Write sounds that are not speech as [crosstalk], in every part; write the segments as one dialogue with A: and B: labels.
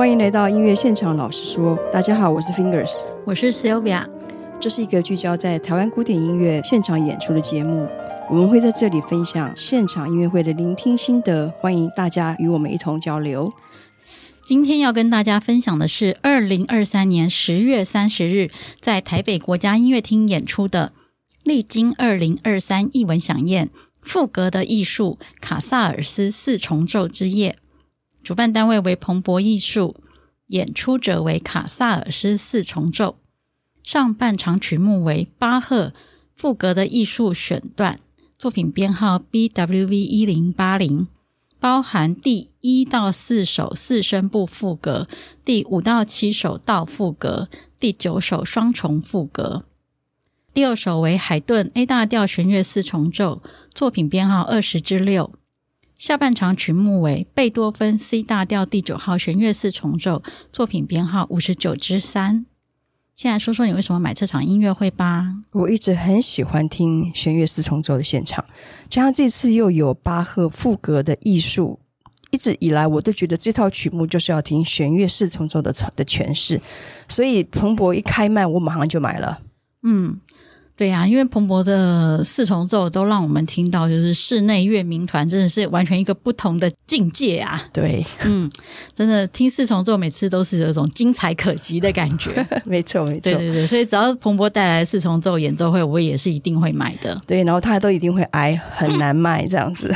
A: 欢迎来到音乐现场，老实说，大家好，我是 Fingers，
B: 我是 Sylvia，
A: 这是一个聚焦在台湾古典音乐现场演出的节目，我们会在这里分享现场音乐会的聆听心得，欢迎大家与我们一同交流。
B: 今天要跟大家分享的是二零二三年十月三十日在台北国家音乐厅演出的历经二零二三艺文响宴赋格的艺术卡萨尔斯四重奏之夜。主办单位为彭博艺术，演出者为卡萨尔斯四重奏。上半场曲目为巴赫赋格的艺术选段，作品编号 BWV 一零八零，包含第一到四首四声部赋格，第五到七首道赋格，第九首双重赋格。第二首为海顿 A 大调弦乐四重奏，作品编号二十之六。下半场曲目为贝多芬 C 大调第九号弦乐四重奏，作品编号五十九之三。现在说说你为什么买这场音乐会吧？
A: 我一直很喜欢听弦乐四重奏的现场，加上这次又有巴赫赋格的艺术，一直以来我都觉得这套曲目就是要听弦乐四重奏的的诠释，所以彭博一开卖，我马上就买了。
B: 嗯。对呀、啊，因为鹏博的四重奏都让我们听到，就是室内乐民团真的是完全一个不同的境界啊！
A: 对，
B: 嗯，真的听四重奏每次都是有种精彩可及的感觉。[laughs]
A: 没错，没错，
B: 对对对，所以只要鹏博带来四重奏演奏会，我也是一定会买的。
A: 对，然后他都一定会挨，很难卖这样子。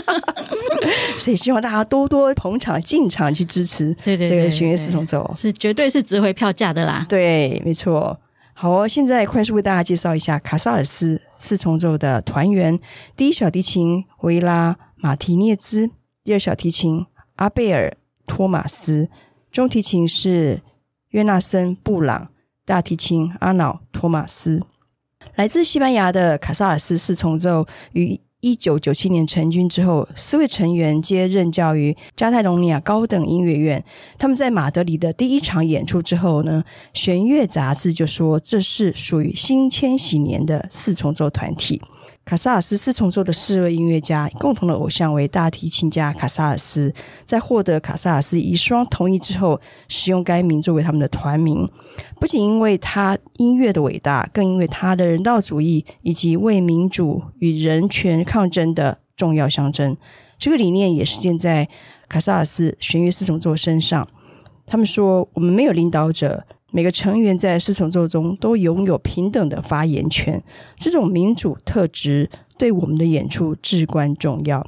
A: [laughs] 所以希望大家多多捧场进场去支持。对对对，弦乐四重奏
B: 是绝对是值回票价的啦。
A: 对，没错。好哦，现在快速为大家介绍一下卡萨尔斯四重奏的团员：第一小提琴维拉马提涅兹，第二小提琴阿贝尔托马斯，中提琴是约纳森布朗，大提琴阿瑙托马斯。来自西班牙的卡萨尔斯四重奏与一九九七年成军之后，四位成员皆任教于加泰隆尼亚高等音乐院。他们在马德里的第一场演出之后呢，弦乐杂志就说这是属于新千禧年的四重奏团体。卡萨尔斯四重奏的四位音乐家共同的偶像为大提琴家卡萨尔斯，在获得卡萨尔斯遗孀同意之后，使用该名作为他们的团名。不仅因为他音乐的伟大，更因为他的人道主义以及为民主与人权抗争的重要象征。这个理念也实践在卡萨尔斯弦乐四重奏身上。他们说：“我们没有领导者。”每个成员在四重奏中都拥有平等的发言权，这种民主特质对我们的演出至关重要。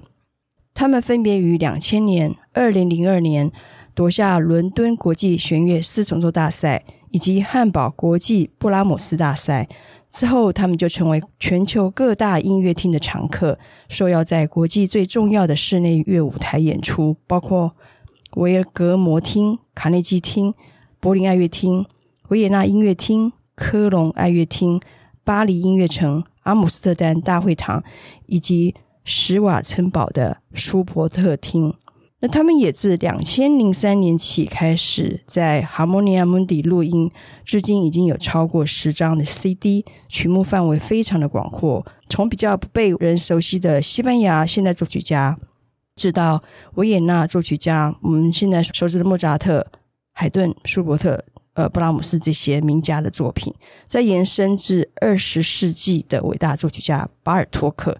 A: 他们分别于两千年、二零零二年夺下伦敦国际弦乐四重奏大赛以及汉堡国际布拉姆斯大赛之后，他们就成为全球各大音乐厅的常客，受邀在国际最重要的室内乐舞台演出，包括维尔格摩厅、卡内基厅。柏林爱乐厅、维也纳音乐厅、科隆爱乐厅、巴黎音乐城、阿姆斯特丹大会堂以及史瓦城堡的舒伯特厅。那他们也自两千零三年起开始在 Harmonia Mundi 录音，至今已经有超过十张的 CD，曲目范围非常的广阔，从比较不被人熟悉的西班牙现代作曲家，直到维也纳作曲家，我们现在熟知的莫扎特。海顿、舒伯特、呃，布拉姆斯这些名家的作品，再延伸至二十世纪的伟大作曲家巴尔托克、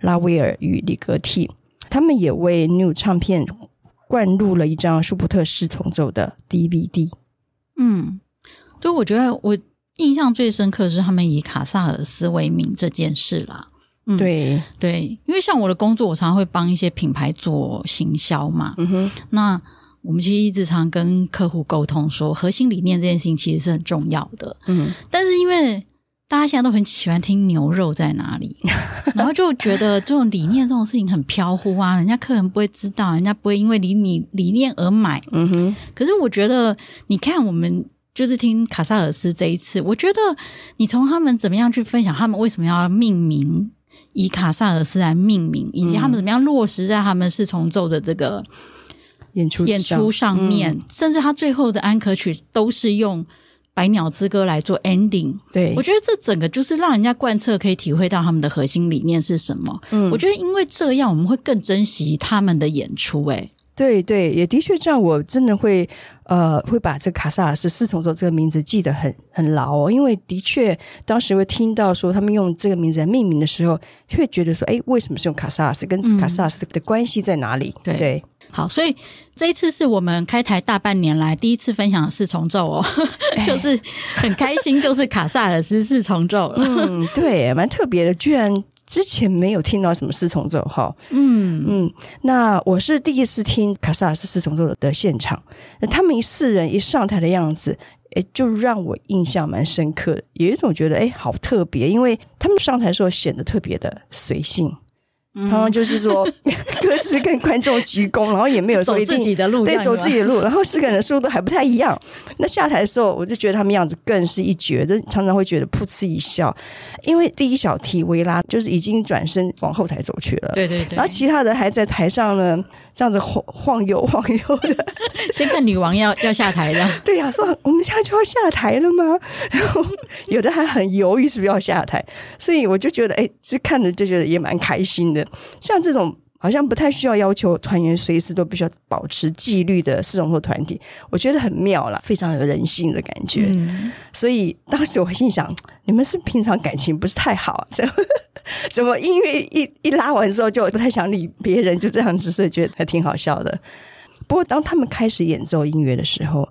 A: 拉威尔与里格蒂，他们也为 New 唱片灌入了一张舒伯特四重奏的 DVD。
B: 嗯，就我觉得我印象最深刻的是他们以卡萨尔斯为名这件事啦。嗯、对对，因为像我的工作，我常常会帮一些品牌做行销嘛。嗯哼，那。我们其实一直常跟客户沟通说，核心理念这件事情其实是很重要的。嗯，但是因为大家现在都很喜欢听牛肉在哪里，[laughs] 然后就觉得这种理念这种事情很飘忽啊，人家客人不会知道，人家不会因为理你理念而买。嗯哼。可是我觉得，你看我们就是听卡萨尔斯这一次，我觉得你从他们怎么样去分享，他们为什么要命名以卡萨尔斯来命名，以及他们怎么样落实在他们是重奏的这个。
A: 演出
B: 演出上面，嗯、甚至他最后的安可曲都是用《百鸟之歌》来做 ending。对，我觉得这整个就是让人家贯彻，可以体会到他们的核心理念是什么。嗯，我觉得因为这样，我们会更珍惜他们的演出。哎，
A: 对对，也的确这样，我真的会呃会把这卡萨尔斯四重奏这个名字记得很很牢哦，因为的确当时会听到说他们用这个名字来命名的时候，就会觉得说，哎，为什么是用卡萨尔斯？跟卡萨尔斯的关系在哪里？嗯、对。对
B: 好，所以这一次是我们开台大半年来第一次分享四重奏哦，[laughs] 就是很开心，就是卡萨尔斯四重奏。
A: 嗯，对，蛮特别的，居然之前没有听到什么四重奏哈。嗯嗯，那我是第一次听卡萨尔斯四重奏的现场，他们四人一上台的样子，哎，就让我印象蛮深刻的，有一种觉得哎，好特别，因为他们上台的时候显得特别的随性。然后就是说，各自跟观众鞠躬，然后也没有说一定
B: 走自己的路，
A: 对，走自己的路。然后四个人的速度还不太一样。那下台的时候，我就觉得他们样子更是一绝，就常常会觉得噗嗤一笑。因为第一小提维拉就是已经转身往后台走去了，
B: 对对对。
A: 然后其他的还在台上呢。这样子晃晃悠晃悠的，
B: 先看女王要要下台了。[laughs]
A: 对呀、啊，说我们现在就要下台了吗？然后有的还很犹豫是不是要下台，所以我就觉得，哎，这看着就觉得也蛮开心的。像这种好像不太需要要求团员随时都必须要保持纪律的四重奏团体，我觉得很妙了，非常有人性的感觉。嗯、所以当时我心想，你们是平常感情不是太好啊？这样。[laughs] 怎么音乐一一拉完之后就不太想理别人，就这样子，所以觉得还挺好笑的。不过当他们开始演奏音乐的时候，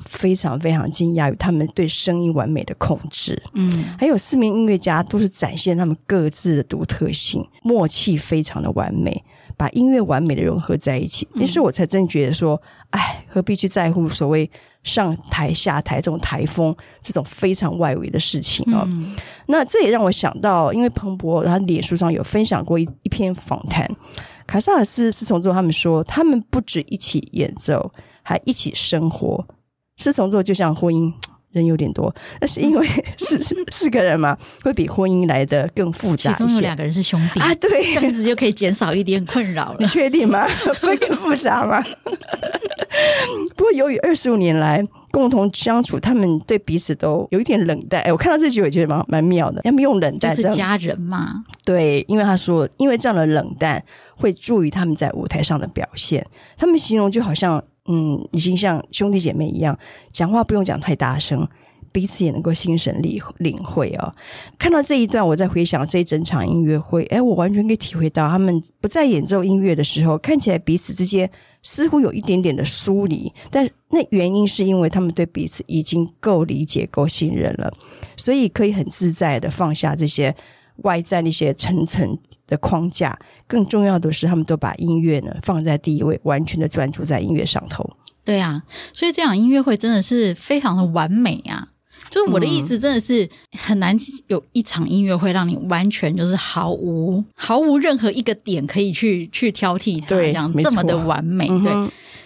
A: 非常非常惊讶于他们对声音完美的控制。嗯，还有四名音乐家都是展现他们各自的独特性，默契非常的完美，把音乐完美的融合在一起。于是我才真觉得说，哎，何必去在乎所谓。上台下台这种台风，这种非常外围的事情啊、哦，嗯、那这也让我想到，因为彭博他脸书上有分享过一一篇访谈，卡萨尔斯四重奏他们说，他们不止一起演奏，还一起生活。四重座就像婚姻，[tsk] 人有点多，那是因为 [laughs] 四四个人嘛，会比婚姻来的更复杂。
B: 其中有两个人是兄弟
A: 啊，对，
B: 这样子就可以减少一点困扰了。
A: 你确定吗？[laughs] 会更复杂吗？[laughs] 不过，由于二十五年来共同相处，他们对彼此都有一点冷淡。哎，我看到这句，我觉得蛮蛮妙的。他们用冷淡，
B: 就是家人嘛。
A: 对，因为他说，因为这样的冷淡会助于他们在舞台上的表现。他们形容就好像，嗯，已经像兄弟姐妹一样，讲话不用讲太大声，彼此也能够心神领领会哦。看到这一段，我在回想这一整场音乐会，哎，我完全可以体会到，他们不再演奏音乐的时候，看起来彼此之间。似乎有一点点的疏离，但那原因是因为他们对彼此已经够理解、够信任了，所以可以很自在的放下这些外在那些层层的框架。更重要的是，他们都把音乐呢放在第一位，完全的专注在音乐上头。
B: 对啊，所以这场音乐会真的是非常的完美啊！就是我的意思，真的是很难有一场音乐会让你完全就是毫无毫无任何一个点可以去去挑剔它，这样这么的完美，嗯对，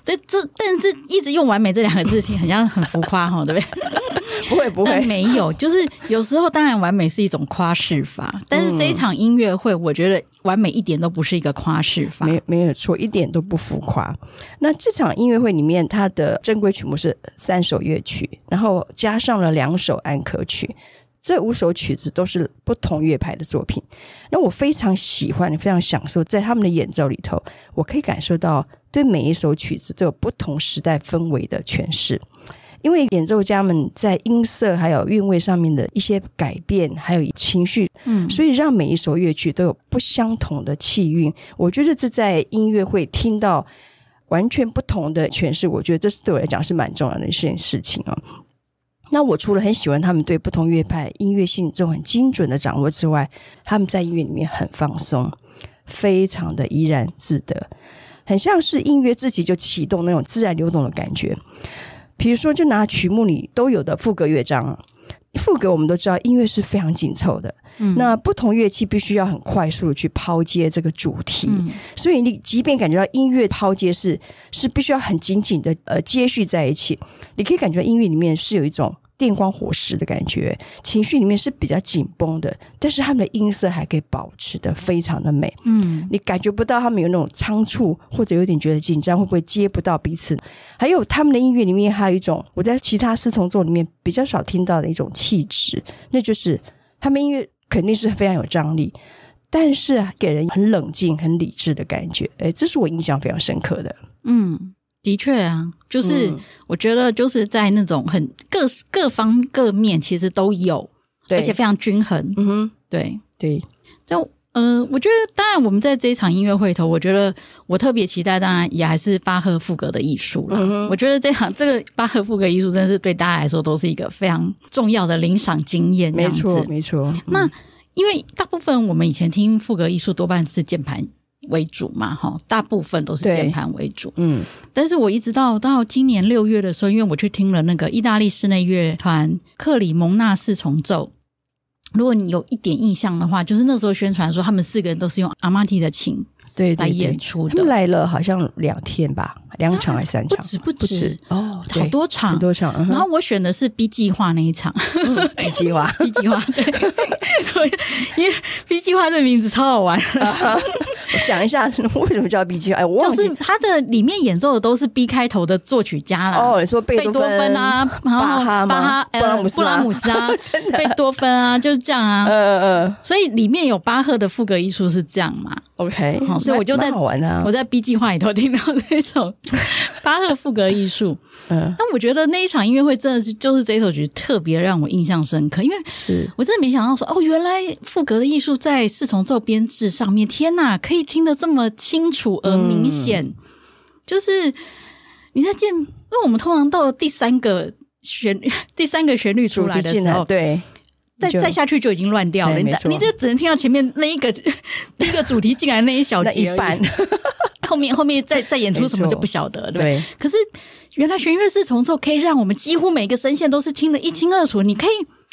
B: 这但是一直用“完美”这两个字，情很像很浮夸哈，对不对？
A: 不 [laughs] 会不会，
B: 没有，就是有时候当然完美是一种夸饰法，但是这一场音乐会，我觉得完美一点都不是一个夸饰法，
A: 没没有错，一点都不浮夸。那这场音乐会里面，它的正规曲目是三首乐曲，然后加上了两首安可曲。这五首曲子都是不同乐派的作品，那我非常喜欢，非常享受在他们的演奏里头，我可以感受到对每一首曲子都有不同时代氛围的诠释，因为演奏家们在音色还有韵味上面的一些改变，还有情绪，嗯，所以让每一首乐曲都有不相同的气韵。我觉得这在音乐会听到完全不同的诠释，我觉得这是对我来讲是蛮重要的一件事情啊。那我除了很喜欢他们对不同乐派音乐性这种很精准的掌握之外，他们在音乐里面很放松，非常的怡然自得，很像是音乐自己就启动那种自然流动的感觉。比如说，就拿曲目里都有的副歌乐章，赋格我们都知道音乐是非常紧凑的，嗯，那不同乐器必须要很快速的去抛接这个主题，嗯，所以你即便感觉到音乐抛接是是必须要很紧紧的呃接续在一起，你可以感觉音乐里面是有一种。电光火石的感觉，情绪里面是比较紧绷的，但是他们的音色还可以保持的非常的美。嗯，你感觉不到他们有那种仓促，或者有点觉得紧张，会不会接不到彼此？还有他们的音乐里面还有一种我在其他四重奏里面比较少听到的一种气质，那就是他们音乐肯定是非常有张力，但是给人很冷静、很理智的感觉。哎，这是我印象非常深刻的。
B: 嗯，的确啊，就是我觉得就是在那种很各各方各面其实都有，而且非常均衡。
A: 嗯哼，
B: 对
A: 对。
B: 就呃，我觉得当然我们在这一场音乐会头，我觉得我特别期待，当然也还是巴赫赋格的艺术了。嗯，我觉得这场这个巴赫赋格艺术真的是对大家来说都是一个非常重要的领赏经验。
A: 没错，没错。嗯、
B: 那因为大部分我们以前听赋格艺术多半是键盘为主嘛，哈，大部分都是键盘为主。嗯，但是我一直到到今年六月的时候，因为我去听了那个意大利室内乐团克里蒙纳四重奏。如果你有一点印象的话，就是那时候宣传说他们四个人都是用阿玛提的琴对来演出的，
A: 他们来了好像两天吧。两场还是三场？
B: 不止不止
A: 哦，
B: 好多场，
A: 很多场。
B: 然后我选的是 B 计划那一场
A: ，B 计划，[laughs]
B: B 计划，对，[laughs] 因为 B 计划这名字超好玩。[laughs]
A: 我 [laughs] 讲一下为什么叫 B 计划？哎，我忘记
B: 就是他的里面演奏的都是 B 开头的作曲家啦。
A: 哦，你说贝多芬啊，然后巴哈、巴哈、布拉姆斯、布拉姆斯 [laughs] 啊，
B: 贝多芬啊，就是这样啊。嗯嗯。所以里面有巴赫的副格艺术是这样嘛
A: ？OK，
B: 好，所以我就在我在 B 计划里头听到这首。巴赫副格艺术，嗯，那我觉得那一场音乐会真的是就是这首曲特别让我印象深刻，因为是。我真的没想到说哦，原来赋格的艺术在四重奏编制上面，天哪，可以听得这么清楚而明显，嗯、就是你在见，因为我们通常到了第三个旋 [laughs] 第三个旋律出来的时候，
A: 对，
B: 再再下去就已经乱掉了，你你就只能听到前面那一个 [laughs] 第一个主题进来那一小节一半。[laughs] 后面后面再再演出什么就不晓得，对。对，可是原来弦乐四重奏可以让我们几乎每个声线都是听得一清二楚。你可以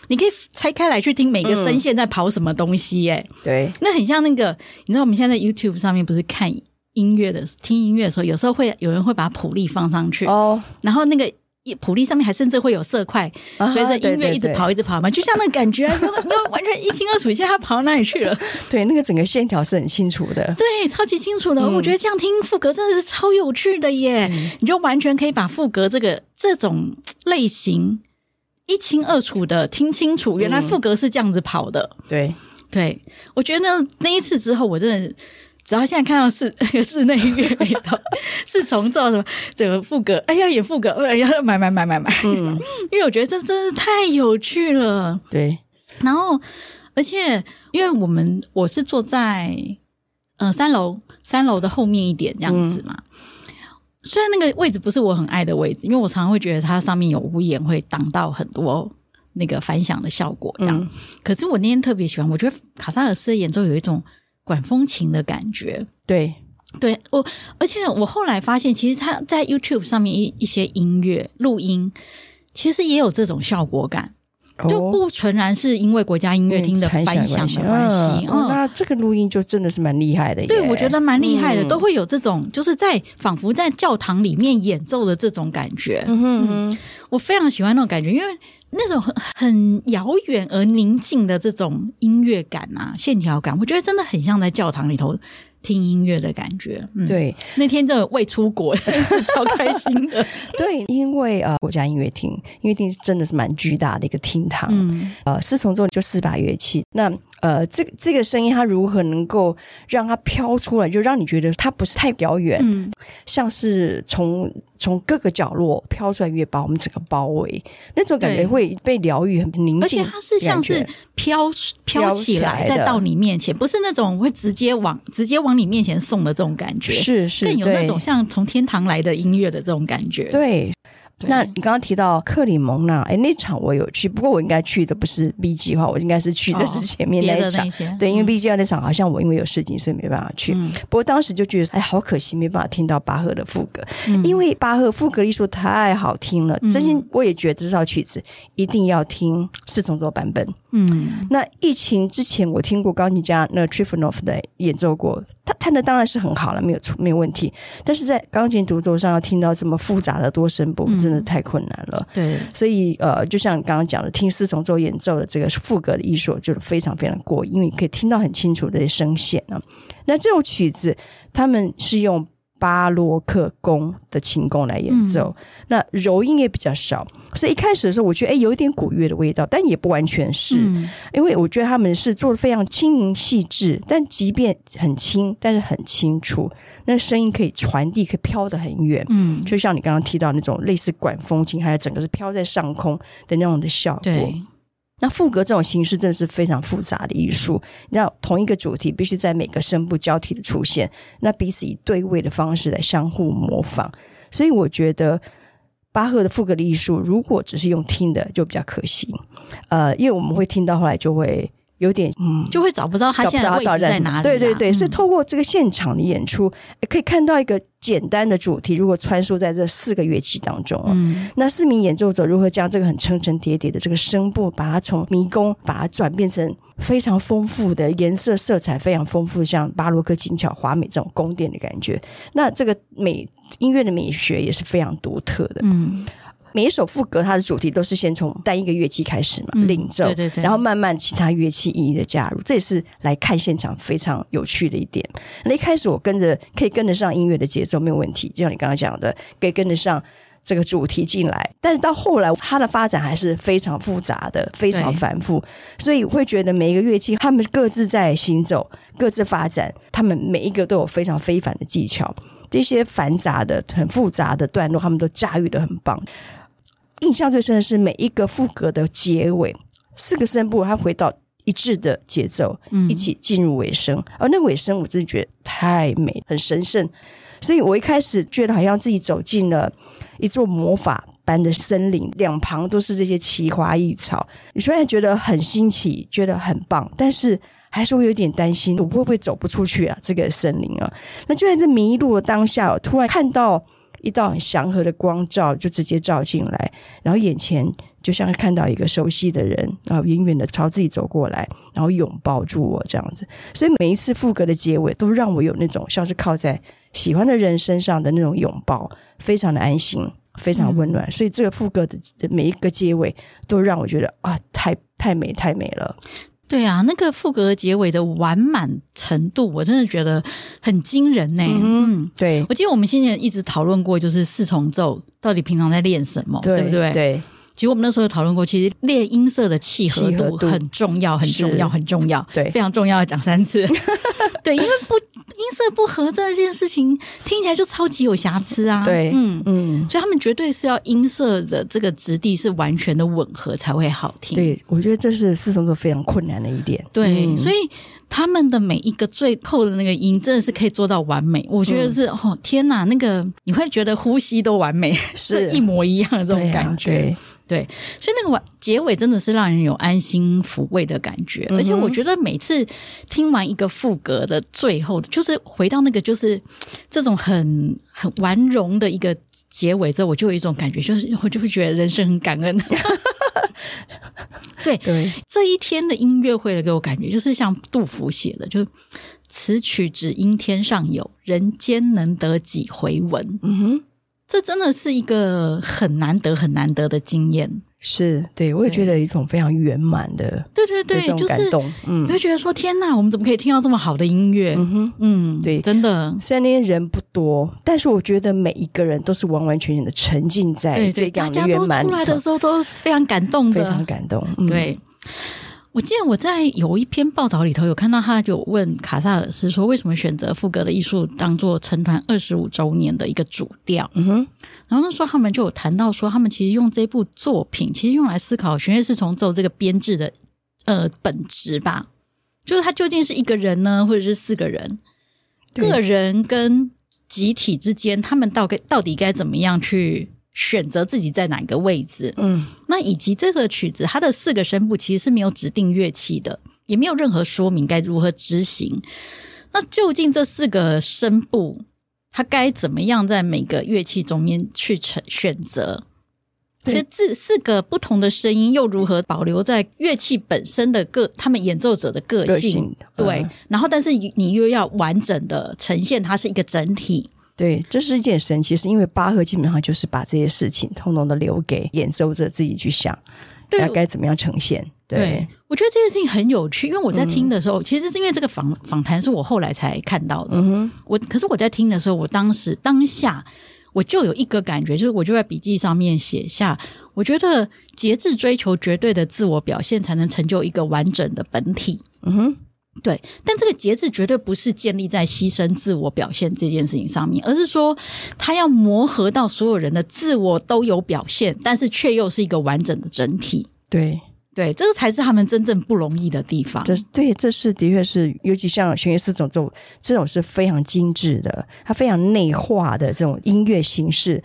B: 你可以拆开来去听每个声线在跑什么东西，耶。
A: 对，
B: 那很像那个，你知道我们现在在 YouTube 上面不是看音乐的听音乐的时候，有时候会有人会把谱例放上去哦，然后那个。谱例上面还甚至会有色块，随着音乐一直跑，一直跑嘛，就像那个感觉，[laughs] 你完全一清二楚，现在他跑到哪里去了？[laughs]
A: 对，那个整个线条是很清楚的，
B: 对，超级清楚的。我觉得这样听副歌真的是超有趣的耶！你就完全可以把副歌这个这种类型一清二楚的听清楚，原来副歌是这样子跑的。
A: 对，
B: 对，我觉得那那一次之后，我真的。只要现在看到室 [laughs] 室内音乐里头 [laughs] 是重奏什么整个副歌，哎呀演副歌，哎呀买买买买买，嗯，[laughs] 因为我觉得这真是太有趣了。
A: 对，
B: 然后而且因为我们我是坐在呃三楼三楼的后面一点这样子嘛，嗯、虽然那个位置不是我很爱的位置，因为我常常会觉得它上面有屋檐会挡到很多那个反响的效果这样。嗯、可是我那天特别喜欢，我觉得卡萨尔斯的演奏有一种。管风琴的感觉，
A: 对，
B: 对我，而且我后来发现，其实他在 YouTube 上面一一些音乐录音，其实也有这种效果感，哦、就不纯然是因为国家音乐厅的反响的关系。
A: 嗯哦、那这个录音就真的是蛮厉害的，
B: 对，我觉得蛮厉害的，嗯、都会有这种就是在仿佛在教堂里面演奏的这种感觉。嗯哼嗯，我非常喜欢那种感觉，因为。那种很很遥远而宁静的这种音乐感啊，线条感，我觉得真的很像在教堂里头听音乐的感觉。嗯、
A: 对，
B: 那天真的未出国，[laughs] 是超开心的。[laughs]
A: 对，因为呃，国家音乐厅音乐厅真的是蛮巨大的一个厅堂。嗯，呃，四重奏就四把乐器，那。呃，这个这个声音它如何能够让它飘出来，就让你觉得它不是太遥远，嗯，像是从从各个角落飘出来，越把我们整个包围，那种感觉会被疗愈，很宁静，
B: 而且它是像是飘飘起来再到你面前，不是那种会直接往直接往你面前送的这种感觉，
A: 是是，
B: 更有那种像从天堂来的音乐的这种感觉，
A: 对。那你刚刚提到克里蒙纳，哎，那场我有去，不过我应该去的不是 B 计划，我应该是去的是前面那一场。哦、对，因为 B 计划那场好像我因为有事情，所以没办法去。嗯、不过当时就觉得，哎，好可惜，没办法听到巴赫的副歌，嗯、因为巴赫副歌艺术太好听了，真心我也觉得这首曲子一定要听四重奏版本。嗯，那疫情之前我听过钢琴家那 Trifonov 的演奏过，他弹的当然是很好了，没有出没有问题。但是在钢琴独奏上要听到这么复杂的多声部，真的太困难了。
B: 对，
A: 所以呃，就像刚刚讲的，听四重奏演奏的这个副歌的艺术，就是非常非常过瘾，因为你可以听到很清楚的声线啊。那这首曲子，他们是用巴洛克宫的琴弓来演奏，嗯、那柔音也比较少，所以一开始的时候，我觉得哎，有一点古乐的味道，但也不完全是，嗯、因为我觉得他们是做的非常轻盈细致，但即便很轻，但是很清楚，那声音可以传递，可以飘得很远，嗯，就像你刚刚提到那种类似管风琴，还有整个是飘在上空的那种的效果。对。那赋格这种形式真的是非常复杂的艺术。那同一个主题必须在每个声部交替的出现，那彼此以对位的方式来相互模仿。所以我觉得巴赫的赋格的艺术，如果只是用听的，就比较可惜。呃，因为我们会听到后来就会。有点嗯，
B: 就会找不到他现在位置在哪里。
A: 对对对，所以透过这个现场的演出，可以看到一个简单的主题，如果穿梭在这四个乐器当中，嗯，那四名演奏者如何将这个很层层叠叠的这个声部，把它从迷宫，把它转变成非常丰富的颜色、色彩非常丰富，像巴洛克精巧华美这种宫殿的感觉。那这个美音乐的美学也是非常独特的，嗯。每一首副歌，它的主题都是先从单一个乐器开始嘛，领奏，对对对，然后慢慢其他乐器一一的加入，这也是来看现场非常有趣的一点。那一开始我跟着可以跟得上音乐的节奏没有问题，就像你刚刚讲的，可以跟得上这个主题进来。但是到后来，它的发展还是非常复杂的，非常繁复，所以会觉得每一个乐器他们各自在行走，各自发展，他们每一个都有非常非凡的技巧，这些繁杂的、很复杂的段落，他们都驾驭的很棒。印象最深的是每一个副格的结尾，四个声部它回到一致的节奏，嗯、一起进入尾声。而那尾声，我真的觉得太美，很神圣。所以我一开始觉得好像自己走进了一座魔法般的森林，两旁都是这些奇花异草。你虽然觉得很新奇，觉得很棒，但是还是会有点担心，我会不会走不出去啊？这个森林啊，那就在这迷路的当下，突然看到。一道很祥和的光照就直接照进来，然后眼前就像看到一个熟悉的人，然后远远的朝自己走过来，然后拥抱住我这样子。所以每一次副歌的结尾都让我有那种像是靠在喜欢的人身上的那种拥抱，非常的安心，非常温暖。嗯、所以这个副歌的每一个结尾都让我觉得啊，太太美太美了。
B: 对啊，那个副歌结尾的完满程度，我真的觉得很惊人呢。
A: 嗯，对，
B: 我记得我们先前一直讨论过，就是四重奏到底平常在练什么，对，对不对？
A: 对。
B: 其实我们那时候有讨论过，其实练音色的契合度很重要，很重要，很重要，对，非常重要，要讲三次。[laughs] 对，因为不音色不合这件事情听起来就超级有瑕疵啊。
A: 对，嗯嗯，
B: 所以他们绝对是要音色的这个质地是完全的吻合才会好听。
A: 对，我觉得这是四重奏非常困难的一点。
B: 对，嗯、所以他们的每一个最后的那个音真的是可以做到完美。我觉得是、嗯、哦，天哪，那个你会觉得呼吸都完美，是 [laughs] 一模一样的这种感觉。对，所以那个尾结尾真的是让人有安心抚慰的感觉，而且我觉得每次听完一个副歌的最后，就是回到那个就是这种很很完融的一个结尾之后，我就有一种感觉，就是我就会觉得人生很感恩。[laughs] 对对，这一天的音乐会的给我感觉，就是像杜甫写的，就是此曲只应天上有，人间能得几回闻。嗯哼。这真的是一个很难得、很难得的经验，
A: 是对，我也觉得一种非常圆满的，
B: 对对对，这种感动，嗯，你会觉得说天哪，我们怎么可以听到这么好的音乐？嗯哼，嗯，对，真的。虽然那天人不多，但是我觉得每一个人都是完完全全的沉浸在这样的圆满大家都出来的时候都是非常感动的，
A: 非常感动，嗯、对。
B: 我记得我在有一篇报道里头有看到，他就问卡萨尔斯说：“为什么选择赋格的艺术当做成团二十五周年的一个主调？”嗯哼，然后那时候他们就有谈到说，他们其实用这部作品，其实用来思考弦乐四重奏这个编制的呃本质吧，就是他究竟是一个人呢，或者是四个人？对个人跟集体之间，他们到该到底该怎么样去？选择自己在哪个位置，嗯，那以及这首曲子它的四个声部其实是没有指定乐器的，也没有任何说明该如何执行。那究竟这四个声部它该怎么样在每个乐器中间去选选择？其实这四个不同的声音又如何保留在乐器本身的个他们演奏者的个性？个性对，嗯、然后但是你又要完整的呈现它是一个整体。
A: 对，这是一件神奇，是因为巴赫基本上就是把这些事情通通的留给演奏者自己去想，
B: 对
A: 该怎么样呈现？对，
B: 对我觉得这件事情很有趣，因为我在听的时候，嗯、其实是因为这个访访谈是我后来才看到的。嗯哼，我可是我在听的时候，我当时当下我就有一个感觉，就是我就在笔记上面写下，我觉得节制追求绝对的自我表现，才能成就一个完整的本体。嗯哼。对，但这个节制绝对不是建立在牺牲自我表现这件事情上面，而是说他要磨合到所有人的自我都有表现，但是却又是一个完整的整体。
A: 对，
B: 对，这个才是他们真正不容易的地方。
A: 这对，这是的确是，尤其像弦乐四重奏这种是非常精致的，它非常内化的这种音乐形式，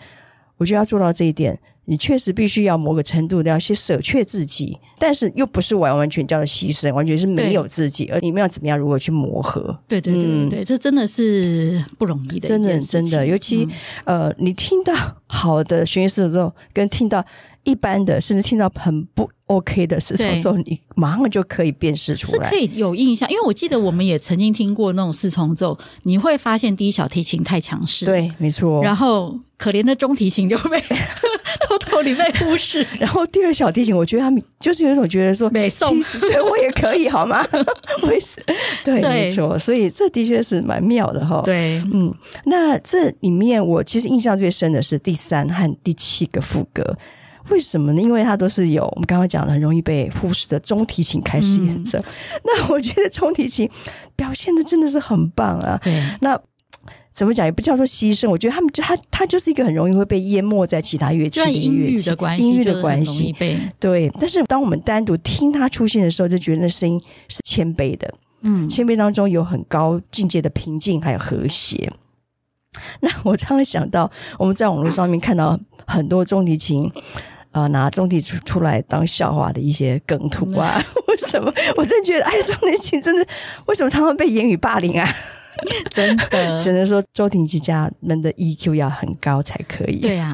A: 我觉得要做到这一点。你确实必须要某个程度的要去舍却自己，但是又不是完完全叫的牺牲，完全是没有自己，而你们要怎么样如何去磨合？
B: 对对对对对，嗯、这真的是不容易的真的真的，尤其、嗯、呃，你听到 [laughs] 好的弦乐四重奏，跟听到一般的，甚至听到很不 OK 的四重奏，你马上就可以辨识出来，是可以有印象。因为我记得我们也曾经听过那种四重奏，你会发现第一小提琴太强势，
A: 对，没错，
B: 然后可怜的中提琴就被。[laughs] 偷偷里被忽视，
A: 然后第二小提琴，我觉得他们就是有一种觉得说，
B: 没送，
A: 对我也可以好吗？[laughs] 我也是，对，对没错，所以这的确是蛮妙的哈。
B: 对，
A: 嗯，那这里面我其实印象最深的是第三和第七个副歌，为什么呢？因为它都是有我们刚刚讲的很容易被忽视的中提琴开始演奏。嗯、[laughs] 那我觉得中提琴表现的真的是很棒啊。
B: 对，
A: 那。怎么讲也不叫做牺牲，我觉得他们就他他就是一个很容易会被淹没在其他乐器的乐器
B: 的关系，
A: 音域的关系，对。但是当我们单独听他出现的时候，就觉得那声音是谦卑的，嗯，谦卑当中有很高境界的平静还有和谐。那我常常想到，我们在网络上面看到很多中提琴，呃，拿中提出出来当笑话的一些梗图啊，[laughs] 为什么？我真觉得，哎，中提琴真的为什么常常被言语霸凌啊？[laughs]
B: 真的，
A: 只能说周婷吉家人的 EQ 要很高才可以。
B: 对啊，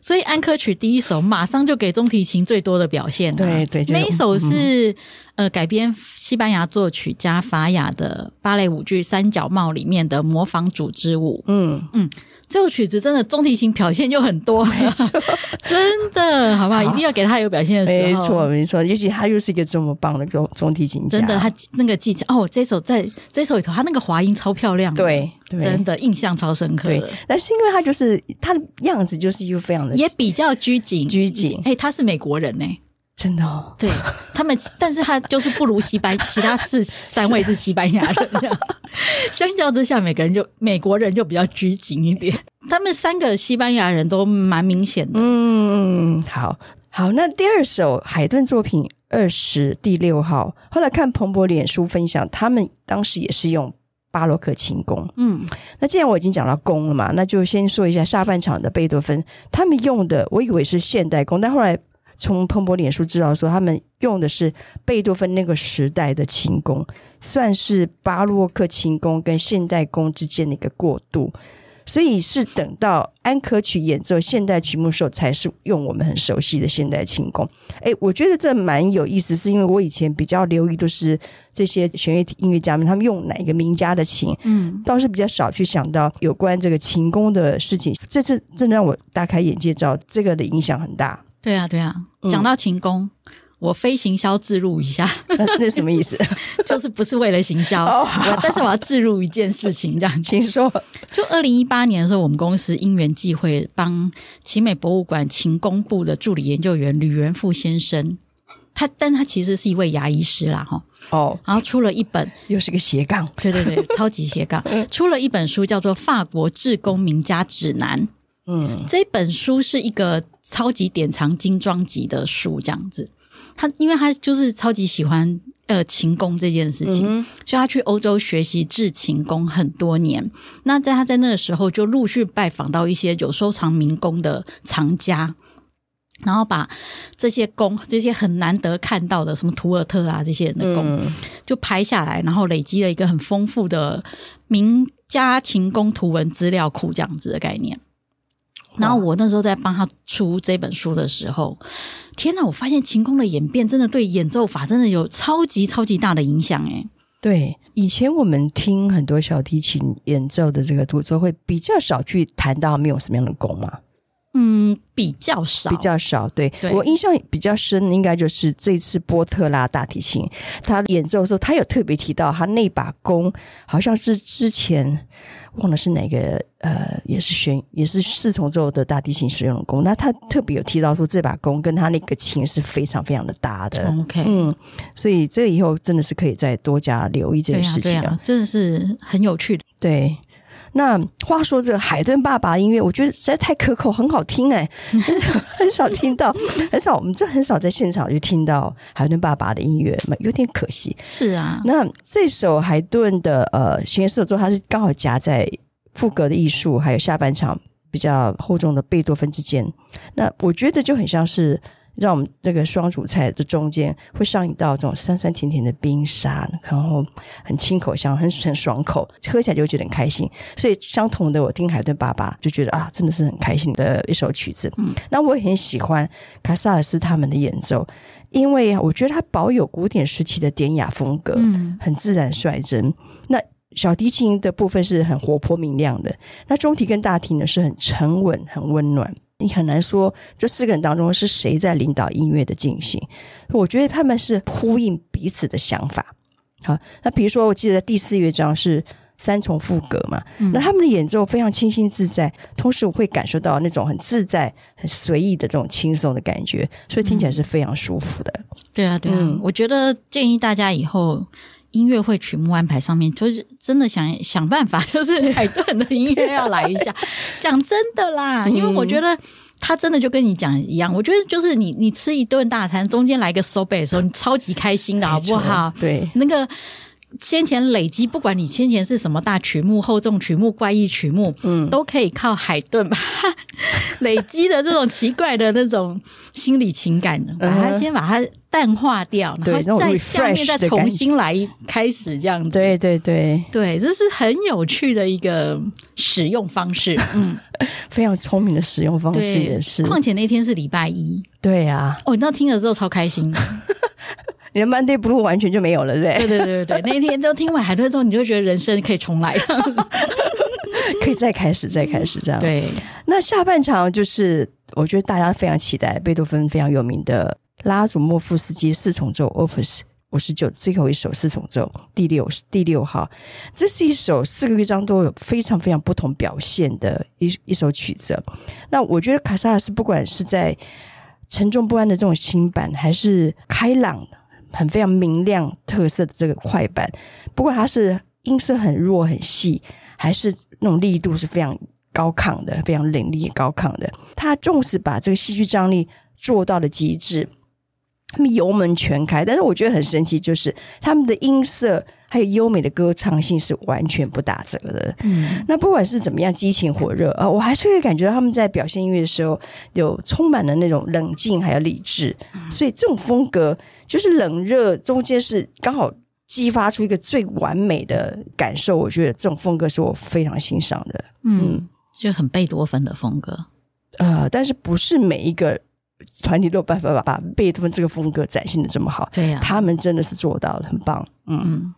B: 所以安科曲第一首马上就给中提琴最多的表现，啊。
A: 对对，
B: 那一首是、嗯、呃改编西班牙作曲家法雅的芭蕾舞剧《三角帽》里面的模仿组织舞。嗯嗯。这首曲子真的中提琴表现就很多，没错，[laughs] 真的，好不好？一定要给他有表现的时候。没错，
A: 没错，尤其他又是一个这么棒的中中提琴家，
B: 真的，他那个技巧哦，这首在这首里头，他那个滑音超漂亮，
A: 对，对
B: 真的印象超深刻。
A: 对，但是因为他就是他的样子就是一个非常的
B: 也比较拘谨，
A: 拘谨。
B: 哎，他是美国人呢。
A: 真的哦，
B: 对他们，[laughs] 但是他就是不如西班，[laughs] 其他四三位是西班牙人这样，[laughs] 相较之下，每个人就美国人就比较拘谨一点。他们三个西班牙人都蛮明显的。
A: 嗯，好好。那第二首海顿作品二十第六号，后来看彭博脸书分享，他们当时也是用巴洛克琴弓。嗯，那既然我已经讲到弓了嘛，那就先说一下下半场的贝多芬，他们用的我以为是现代弓，但后来。从彭博脸书知道说，他们用的是贝多芬那个时代的琴弓，算是巴洛克琴弓跟现代弓之间的一个过渡，所以是等到安可曲演奏现代曲目的时候，才是用我们很熟悉的现代琴弓。哎，我觉得这蛮有意思，是因为我以前比较留意都是这些弦乐音乐家们他们用哪一个名家的琴，嗯，倒是比较少去想到有关这个琴弓的事情。这次真的让我大开眼界，知道这个的影响很大。
B: 对啊，对啊，讲到勤工，嗯、我非行销自入一下，[laughs]
A: 那，那什么意思？[laughs]
B: 就是不是为了行销，哦、我但是我要自入一件事情，这样，
A: 请说。
B: 就二零一八年的时候，我们公司因缘际会，帮奇美博物馆勤工部的助理研究员吕元富先生，他但他其实是一位牙医师啦，哈，哦，然后出了一本，
A: 又是个斜杠，
B: 对对对，超级斜杠，[laughs] 出了一本书，叫做《法国制公名家指南》。嗯，这本书是一个超级典藏精装集的书，这样子。他因为他就是超级喜欢呃琴工这件事情，嗯、所以他去欧洲学习制琴工很多年。那在他在那个时候就陆续拜访到一些有收藏民工的藏家，然后把这些工这些很难得看到的什么图尔特啊这些人的工、嗯、就拍下来，然后累积了一个很丰富的名家琴工图文资料库这样子的概念。然后我那时候在帮他出这本书的时候，天哪！我发现琴弓的演变真的对演奏法真的有超级超级大的影响诶。
A: 对，以前我们听很多小提琴演奏的这个独奏会比较少去谈到没有什么样的弓嘛。
B: 嗯，比较少，
A: 比较少。对，
B: 对
A: 我印象比较深，应该就是这次波特拉大提琴，他演奏的时候，他有特别提到他那把弓，好像是之前忘了是哪个，呃，也是弦，也是四重奏的大提琴使用的弓。那他特别有提到说，这把弓跟他那个琴是非常非常的搭的。
B: OK，
A: 嗯，所以这以后真的是可以再多加留意这件事情
B: 啊，真的是很有趣的。
A: 对。那话说这个海顿爸爸音乐，我觉得实在太可口，很好听哎，[laughs] 很少听到，很少，我们这很少在现场就听到海顿爸爸的音乐，有点可惜。
B: 是啊，
A: 那这首海顿的呃弦乐四重奏，它是刚好夹在赋格的艺术还有下半场比较厚重的贝多芬之间，那我觉得就很像是。让我们这个双主菜的中间会上一道这种酸酸甜甜的冰沙，然后很清口香，很很爽口，喝起来就会觉得很开心。所以相同的，我听海顿爸爸就觉得啊，真的是很开心的一首曲子。嗯，那我也很喜欢卡萨尔斯他们的演奏，因为我觉得他保有古典时期的典雅风格，嗯，很自然率真。那小提琴的部分是很活泼明亮的，那中提跟大提呢是很沉稳、很温暖。你很难说这四个人当中是谁在领导音乐的进行，我觉得他们是呼应彼此的想法。好，那比如说，我记得第四乐章是三重赋格嘛，嗯、那他们的演奏非常清新自在，同时我会感受到那种很自在、很随意的这种轻松的感觉，所以听起来是非常舒服的。
B: 嗯、对啊，对啊，嗯、我觉得建议大家以后。音乐会曲目安排上面，就是真的想想办法，[laughs] 就是海顿的音乐要来一下。[laughs] 讲真的啦，因为我觉得他真的就跟你讲一样，我觉得就是你你吃一顿大餐，中间来个收背的时候，你超级开心的好不好？
A: 对，
B: 那个。先前累积，不管你先前是什么大曲目、厚重曲目、怪异曲目，嗯，都可以靠海顿 [laughs] 累积的这种奇怪的那种心理情感，把它先把它淡化掉，然后在下面再重新来开始这样子。
A: 对对对
B: 对，这是很有趣的一个使用方式，[laughs] 嗯，
A: 非常聪明的使用方式也是。
B: 况且那天是礼拜一，
A: 对啊，
B: 哦，你知道听了之后超开心。[laughs]
A: 你的 Monday Blue 完全就没有了，对不对？
B: 对对对对对，[laughs] 那天都听完海顿之后，你就会觉得人生可以重来，
A: 可以再开始，再开始这样。
B: 对，
A: 那下半场就是我觉得大家非常期待贝多芬非常有名的拉祖莫夫斯基四重奏 Opus 五十九最后一首四重奏第六第六号，这是一首四个乐章都有非常非常不同表现的一一首曲子。那我觉得卡萨斯不管是在沉重不安的这种新版，还是开朗。很非常明亮特色的这个快板，不过它是音色很弱很细，还是那种力度是非常高亢的，非常凌厉高亢的。它纵使把这个戏剧张力做到了极致，他们油门全开，但是我觉得很神奇，就是他们的音色还有优美的歌唱性是完全不打折的。嗯，那不管是怎么样激情火热啊，我还是会感觉到他们在表现音乐的时候有充满了那种冷静还有理智，所以这种风格。就是冷热中间是刚好激发出一个最完美的感受，我觉得这种风格是我非常欣赏的。
B: 嗯，嗯，就很贝多芬的风格。
A: 呃，但是不是每一个团体都有办法把把贝多芬这个风格展现的这么好？
B: 对呀，
A: 他们真的是做到了，很棒。嗯。嗯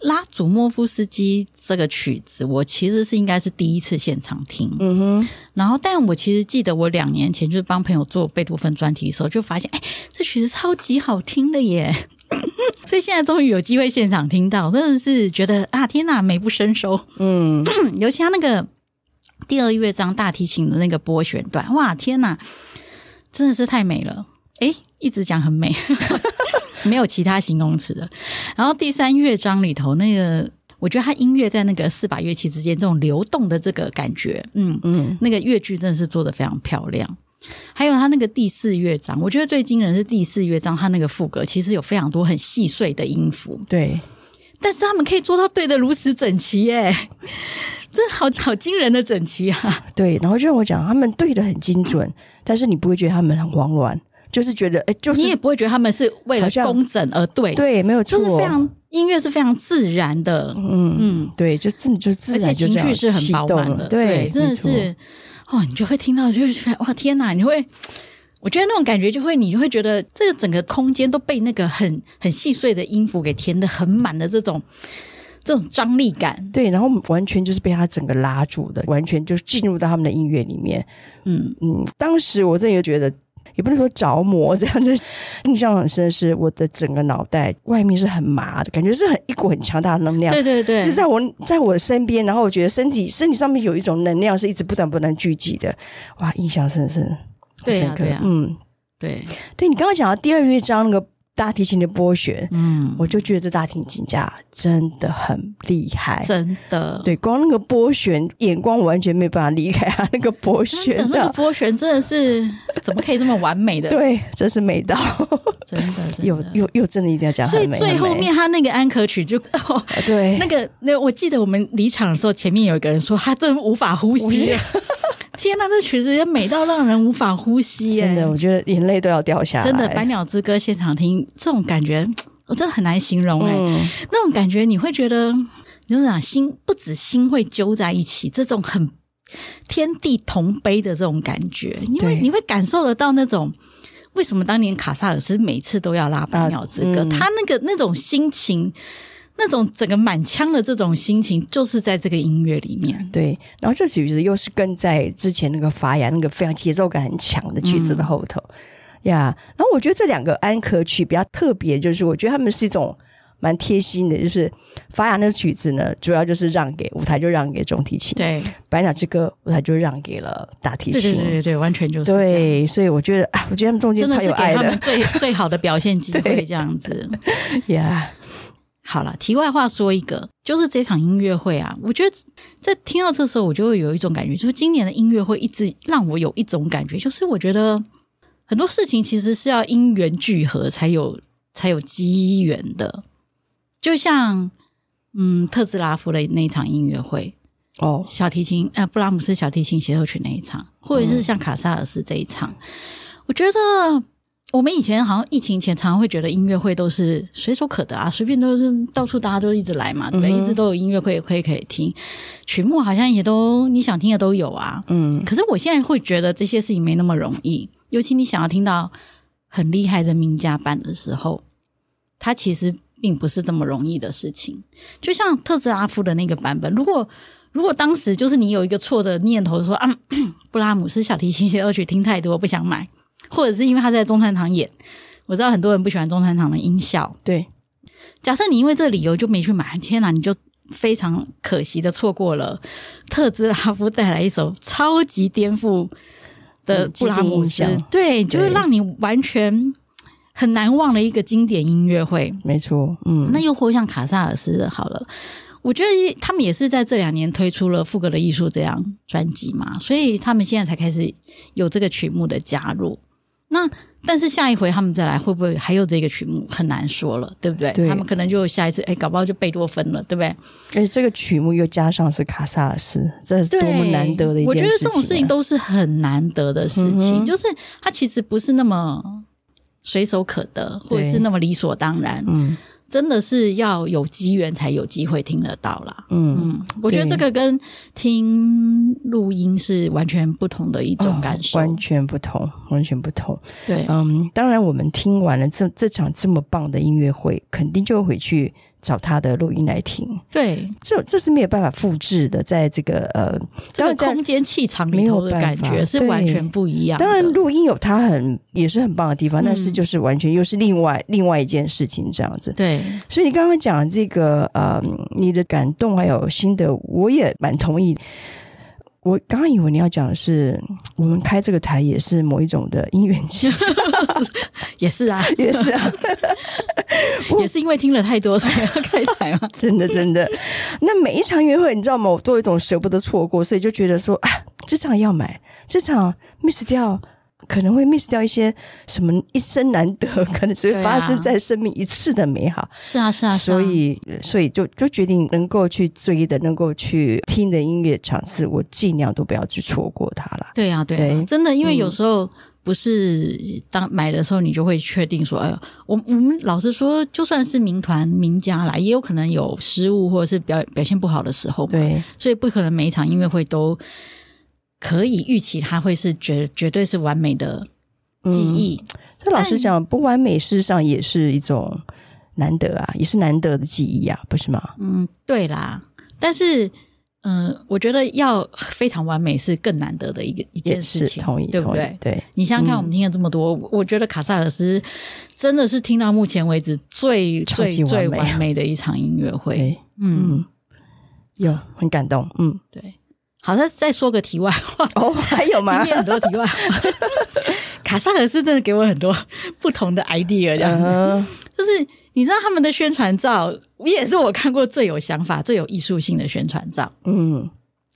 B: 拉祖莫夫斯基这个曲子，我其实是应该是第一次现场听。嗯哼，然后，但我其实记得我两年前就是帮朋友做贝多芬专题的时候，就发现，哎，这曲子超级好听的耶！[laughs] 所以现在终于有机会现场听到，真的是觉得啊，天哪，美不胜收。嗯，[clears throat] 尤其他那个第二乐章大提琴的那个拨弦段，哇，天哪，真的是太美了！哎，一直讲很美。[laughs] 没有其他形容词的。然后第三乐章里头那个，我觉得他音乐在那个四把乐器之间这种流动的这个感觉，嗯嗯，那个乐句真的是做的非常漂亮。还有他那个第四乐章，我觉得最惊人的是第四乐章，他那个副歌其实有非常多很细碎的音符，
A: 对。
B: 但是他们可以做到对的如此整齐，耶，[laughs] 真好好惊人的整齐啊！[laughs]
A: 对，然后就像我讲，他们对的很精准，但是你不会觉得他们很慌乱。就是觉得，哎，就是
B: 你也不会觉得他们是为了工整而对，
A: 对，没有错，
B: 就是非常音乐是非常自然的，
A: 嗯嗯，对，就真的就是自然，
B: 而且情绪是很饱满的，对，对，真的是哦，你就会听到，就是哇，天哪，你会，[tsk] 我觉得那种感觉就会，你就会觉得这个整个空间都被那个很很细碎的音符给填的很满的这种。这种张力感。
A: 对，然后完全就是被他整个拉住的，完全就是进入到他们的音乐里面。嗯嗯，当时我真的觉得。也不能说着魔这样子，印象很深的是我的整个脑袋外面是很麻的，感觉是很一股很强大的能量。
B: 对对对，
A: 是在我在我的身边，然后我觉得身体身体上面有一种能量是一直不断不断聚集的，哇，印象深深，
B: 对呀、啊、对呀、啊，
A: 嗯，
B: 对
A: 对，你刚刚讲到第二乐章那个。大提琴的拨弦，嗯，我就觉得这大提琴家真的很厉害，
B: 真的。
A: 对，光那个拨弦，眼光完全没办法离开他那个拨弦，
B: 那个拨弦真的是怎么可以这么完美的？
A: 对，真是美到，
B: 真的，真的
A: 又又又真的一定要讲。
B: 所以最后面他那个安可曲就，哦、
A: 对，[laughs]
B: 那个那我记得我们离场的时候，前面有一个人说他真的无法呼吸。天呐，这曲子也美到让人无法呼吸耶！
A: 真的，我觉得眼泪都要掉下来。
B: 真的，《百鸟之歌》现场听这种感觉，[tsk] 我真的很难形容哎。嗯、那种感觉，你会觉得，你就想心不止心会揪在一起，这种很天地同悲的这种感觉，因为你会感受得到那种为什么当年卡萨尔斯每次都要拉《百鸟之歌》，啊嗯、他那个那种心情。那种整个满腔的这种心情，就是在这个音乐里面。
A: 对，然后这曲子又是跟在之前那个法雅那个非常节奏感很强的曲子的后头呀。嗯 yeah, 然后我觉得这两个安可曲比较特别，就是我觉得他们是一种蛮贴心的，就是法雅那个曲子呢，主要就是让给舞台，就让给中提琴；对，百鸟之歌舞台就让给了大提琴。
B: 对对对对，完全就是
A: 对。所以我觉得啊，我觉得他们中间超有爱的，
B: 的是给他们最最好的表现机会，[laughs] 这样子 [laughs]
A: 呀。yeah
B: 好了，题外话说一个，就是这场音乐会啊，我觉得在听到这时候，我就会有一种感觉，就是今年的音乐会一直让我有一种感觉，就是我觉得很多事情其实是要因缘聚合才有才有机缘的，就像嗯特斯拉夫的那一场音乐会哦，小提琴呃布拉姆斯小提琴协奏曲那一场，或者是像卡萨尔斯这一场，嗯、我觉得。我们以前好像疫情前常常会觉得音乐会都是随手可得啊，随便都是到处大家都一直来嘛，对不对？嗯、一直都有音乐会可以可以听，曲目好像也都你想听的都有啊。嗯，可是我现在会觉得这些事情没那么容易，尤其你想要听到很厉害的名家版的时候，它其实并不是这么容易的事情。就像特斯拉夫的那个版本，如果如果当时就是你有一个错的念头说啊，[clears throat] 布拉姆斯小提琴协奏曲听太多不想买。或者是因为他在中山堂演，我知道很多人不喜欢中山堂的音效。对，假设你因为这个理由就没去买，天哪，你就非常可惜的错过了特兹拉夫带来一首超级颠覆的布拉姆斯，嗯、对，就是让你完全很难忘的一个经典音乐会。
A: 没错，嗯，
B: 那又或像卡萨尔斯的，好了。我觉得他们也是在这两年推出了《副歌的艺术》这样专辑嘛，所以他们现在才开始有这个曲目的加入。那但是下一回他们再来会不会还有这个曲目很难说了，对不对？对他们可能就下一次，哎，搞不好就贝多芬了，对不对？
A: 而且这个曲目又加上是卡萨尔斯，这是多么难得的一件事情啊。我觉得
B: 这种事情都是很难得的事情，嗯、就是它其实不是那么随手可得，或者是那么理所当然。嗯。真的是要有机缘才有机会听得到啦。嗯嗯，我觉得这个跟听录音是完全不同的一种感受，
A: 哦，完全不同，完全不同。
B: 对，
A: 嗯，当然我们听完了这这场这么棒的音乐会，肯定就会回去。找他的录音来听，
B: 对，
A: 这这是没有办法复制的，在这个呃，
B: 这个空间气场里头的感觉是完全不一样。
A: 当然，录音有它很也是很棒的地方，嗯、但是就是完全又是另外另外一件事情这样子。
B: 对，
A: 所以你刚刚讲这个呃，你的感动还有心得，我也蛮同意。我刚刚以为你要讲的是，我们开这个台也是某一种的因缘机，[laughs]
B: 也是啊，[laughs]
A: 也是啊，[laughs]
B: 也是因为听了太多 [laughs] 所以要开台嘛。
A: 真的真的，那每一场约会，你知道吗？我都有一种舍不得错过，所以就觉得说啊，这场要买，这场 miss 掉。可能会 miss 掉一些什么一生难得，[laughs] 可能只会发生在生命一次的美好。
B: 是啊，是啊，
A: 所以，所以就就决定能够去追的，能够去听的音乐场次，我尽量都不要去错过它了。
B: 对啊，对啊，对真的，因为有时候不是当买的时候，你就会确定说，哎呦，我我们老实说，就算是名团名家啦，也有可能有失误或者是表表现不好的时候嘛。对，所以不可能每一场音乐会都。可以预期它会是绝绝对是完美的记忆。
A: 嗯、这老实讲，不完美事实上也是一种难得啊，也是难得的记忆啊，不是吗？
B: 嗯，对啦，但是。嗯、呃，我觉得要非常完美是更难得的一个一件事情，
A: 同意，
B: 对不对？
A: 对，
B: 你想想看，我们听了这么多，嗯、我觉得卡萨尔斯真的是听到目前为止最最最完美的一场音乐会。嗯，嗯，
A: 有很感动。嗯，
B: 对。好，那再说个题外话
A: 哦，还有吗？[laughs]
B: 今天很多题外话。[laughs] 卡萨尔斯真的给我很多不同的 idea，这样子，嗯、就是。你知道他们的宣传照，也是我看过最有想法、最有艺术性的宣传照。嗯，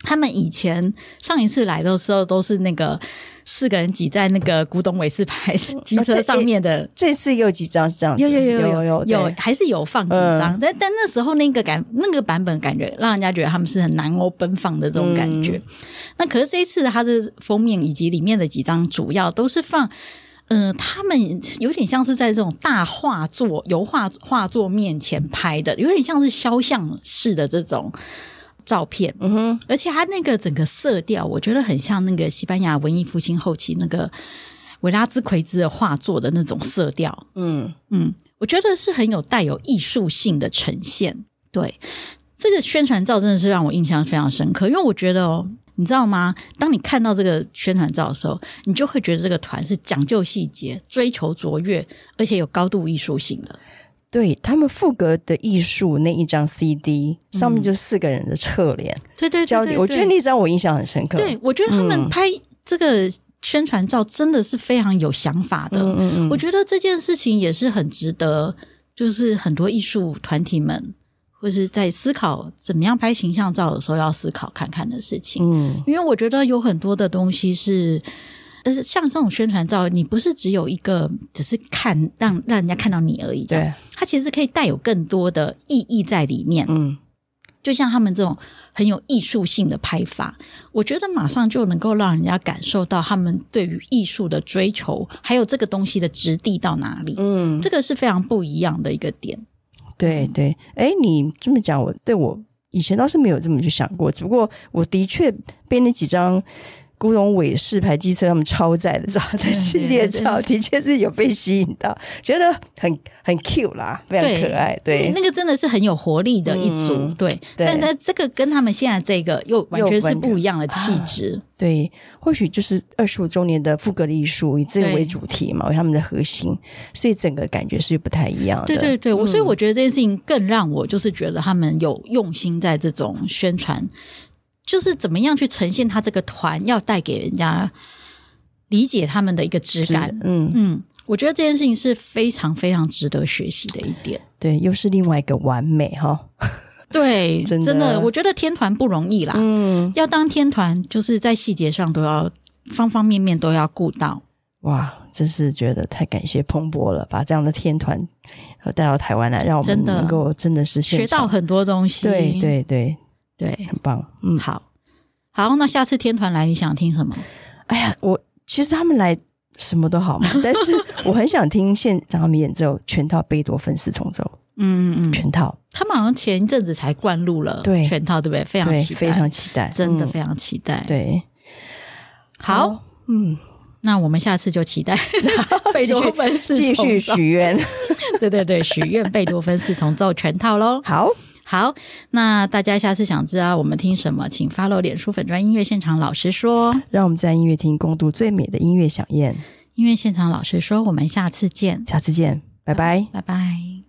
B: 他们以前上一次来的时候，都是那个四个人挤在那个古董伟士牌 [laughs] 机车上面的。
A: 这次有几张是这样子？
B: 有有有有有有，还是有放几张。但但那时候那个感那个版本感觉，让人家觉得他们是很南欧奔放的这种感觉。那可是这一次它的封面以及里面的几张，主要都是放。嗯、呃，他们有点像是在这种大画作、油画画作面前拍的，有点像是肖像式的这种照片。嗯哼，而且它那个整个色调，我觉得很像那个西班牙文艺复兴后期那个维拉兹奎兹的画作的那种色调。嗯嗯，我觉得是很有带有艺术性的呈现。对，这个宣传照真的是让我印象非常深刻，因为我觉得哦。你知道吗？当你看到这个宣传照的时候，你就会觉得这个团是讲究细节、追求卓越，而且有高度艺术性的。
A: 对，他们副格的艺术那一张 CD 上面就四个人的侧脸，
B: 对对对，
A: 我觉得那张我印象很深刻。
B: 对，我觉得他们拍这个宣传照真的是非常有想法的。嗯嗯嗯，我觉得这件事情也是很值得，就是很多艺术团体们。或是在思考怎么样拍形象照的时候，要思考看看的事情。嗯，因为我觉得有很多的东西是，呃，像这种宣传照，你不是只有一个，只是看让让人家看到你而已。对，它其实可以带有更多的意义在里面。嗯，就像他们这种很有艺术性的拍法，我觉得马上就能够让人家感受到他们对于艺术的追求，还有这个东西的质地到哪里。嗯，这个是非常不一样的一个点。
A: 对对，哎，你这么讲，我对我以前倒是没有这么去想过，只不过我的确被那几张。古董伟士牌机车，他们超载的照的系列照，的确是有被吸引到，觉得很很 cute 啦，非常可爱。对，
B: 那个真的是很有活力的一组。对，但是这个跟他们现在这个又完全是不一样的气质。
A: 对，或许就是二十五周年的复格的艺术以这个为主题嘛，为他们的核心，所以整个感觉是不太一样的。
B: 对对对，我所以我觉得这件事情更让我就是觉得他们有用心在这种宣传。就是怎么样去呈现他这个团要带给人家理解他们的一个质感，嗯嗯，我觉得这件事情是非常非常值得学习的一点。
A: 对，又是另外一个完美哈。
B: 对，[laughs] 真的，真的，我觉得天团不容易啦。嗯，要当天团，就是在细节上都要方方面面都要顾到。
A: 哇，真是觉得太感谢蓬勃了，把这样的天团带到台湾来，让我们能够真的是
B: 学到很多东西。
A: 对对对。
B: 对，
A: 很棒。嗯，
B: 好，好，那下次天团来，你想听什么？
A: 哎呀，我其实他们来什么都好嘛，但是 [laughs] 我很想听现场他们演奏全套贝多芬四重奏。嗯嗯，全套。
B: 他们好像前一阵子才灌录了对全套，对不对？非常期待，
A: 非常期待，
B: 真的非常期待。
A: 对，
B: 好，嗯，那我们下次就期待 [laughs] [laughs] 贝多芬四重奏，继续
A: 许愿。
B: 对对对，许愿贝多芬四重奏全套喽。
A: 好。
B: 好，那大家下次想知道我们听什么，请 follow 脸书粉专音乐现场老师说，
A: 让我们在音乐厅共度最美的音乐飨宴。
B: 音乐现场老师说，我们下次见，
A: 下次见，拜拜，
B: 拜拜。